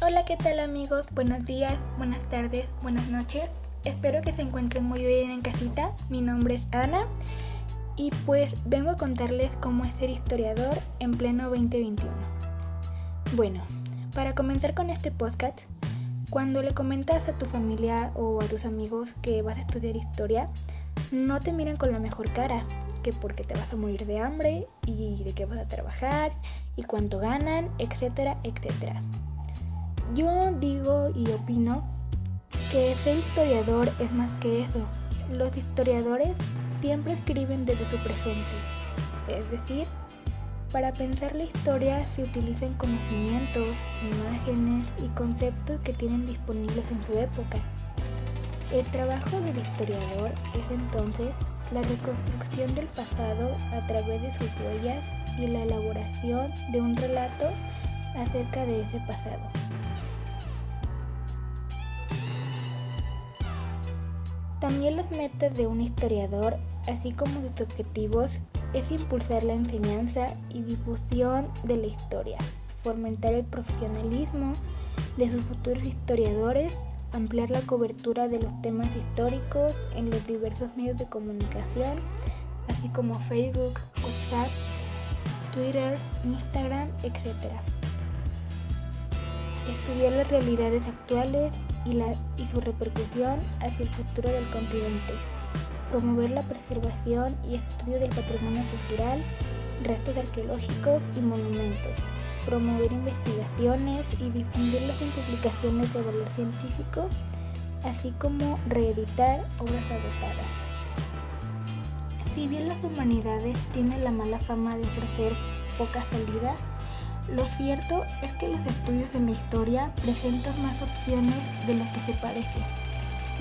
Hola, ¿qué tal amigos? Buenos días, buenas tardes, buenas noches. Espero que se encuentren muy bien en casita. Mi nombre es Ana y pues vengo a contarles cómo es ser historiador en pleno 2021. Bueno, para comenzar con este podcast, cuando le comentas a tu familia o a tus amigos que vas a estudiar historia, no te miren con la mejor cara, que porque te vas a morir de hambre y de qué vas a trabajar y cuánto ganan, etcétera, etcétera. Yo digo y opino que ser historiador es más que eso. Los historiadores siempre escriben desde su presente, es decir, para pensar la historia se utilizan conocimientos, imágenes y conceptos que tienen disponibles en su época. El trabajo del historiador es entonces la reconstrucción del pasado a través de sus huellas y la elaboración de un relato acerca de ese pasado. También las metas de un historiador, así como sus objetivos, es impulsar la enseñanza y difusión de la historia, fomentar el profesionalismo de sus futuros historiadores, ampliar la cobertura de los temas históricos en los diversos medios de comunicación, así como Facebook, WhatsApp, Twitter, Instagram, etc. Estudiar las realidades actuales y, la, y su repercusión hacia el futuro del continente. Promover la preservación y estudio del patrimonio cultural, restos arqueológicos y monumentos. Promover investigaciones y difundirlas en publicaciones de valor científico, así como reeditar obras agotadas. Si bien las humanidades tienen la mala fama de ofrecer pocas salidas, lo cierto es que los estudios de la historia presentan más opciones de las que se parece.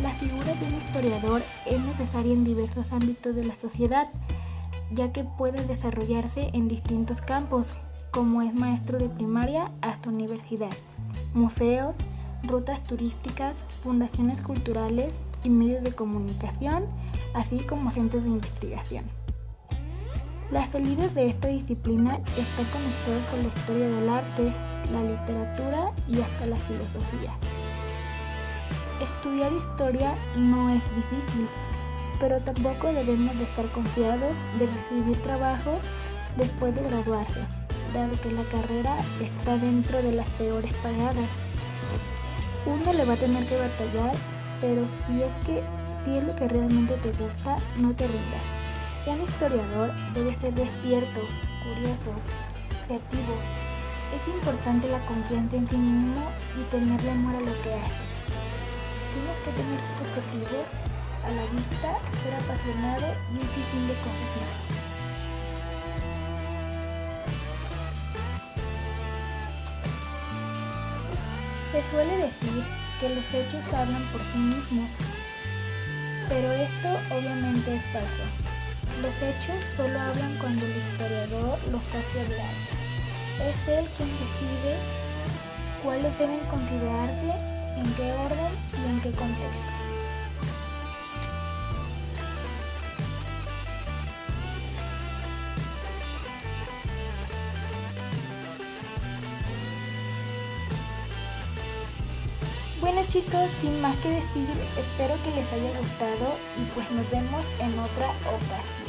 La figura de un historiador es necesaria en diversos ámbitos de la sociedad, ya que puede desarrollarse en distintos campos, como es maestro de primaria hasta universidad, museos, rutas turísticas, fundaciones culturales y medios de comunicación, así como centros de investigación. Las salidas de esta disciplina están conectadas con la historia del arte, la literatura y hasta la filosofía. Estudiar historia no es difícil, pero tampoco debemos de estar confiados de recibir trabajo después de graduarse, dado que la carrera está dentro de las peores pagadas. Uno le va a tener que batallar, pero si es que si es lo que realmente te gusta, no te rindas. Un historiador debe ser despierto, curioso, creativo. Es importante la confianza en sí mismo y tenerle amor a lo que haces. Tienes que tener tus objetivos a la vista, ser apasionado y un sinfín de cosas más. Se suele decir que los hechos hablan por sí mismos, pero esto obviamente es falso. Los hechos solo hablan cuando el historiador los hace hablar. Es él quien decide cuáles deben considerarse, en qué orden y en qué contexto. Bueno chicos, sin más que decir, espero que les haya gustado y pues nos vemos en otra ocasión.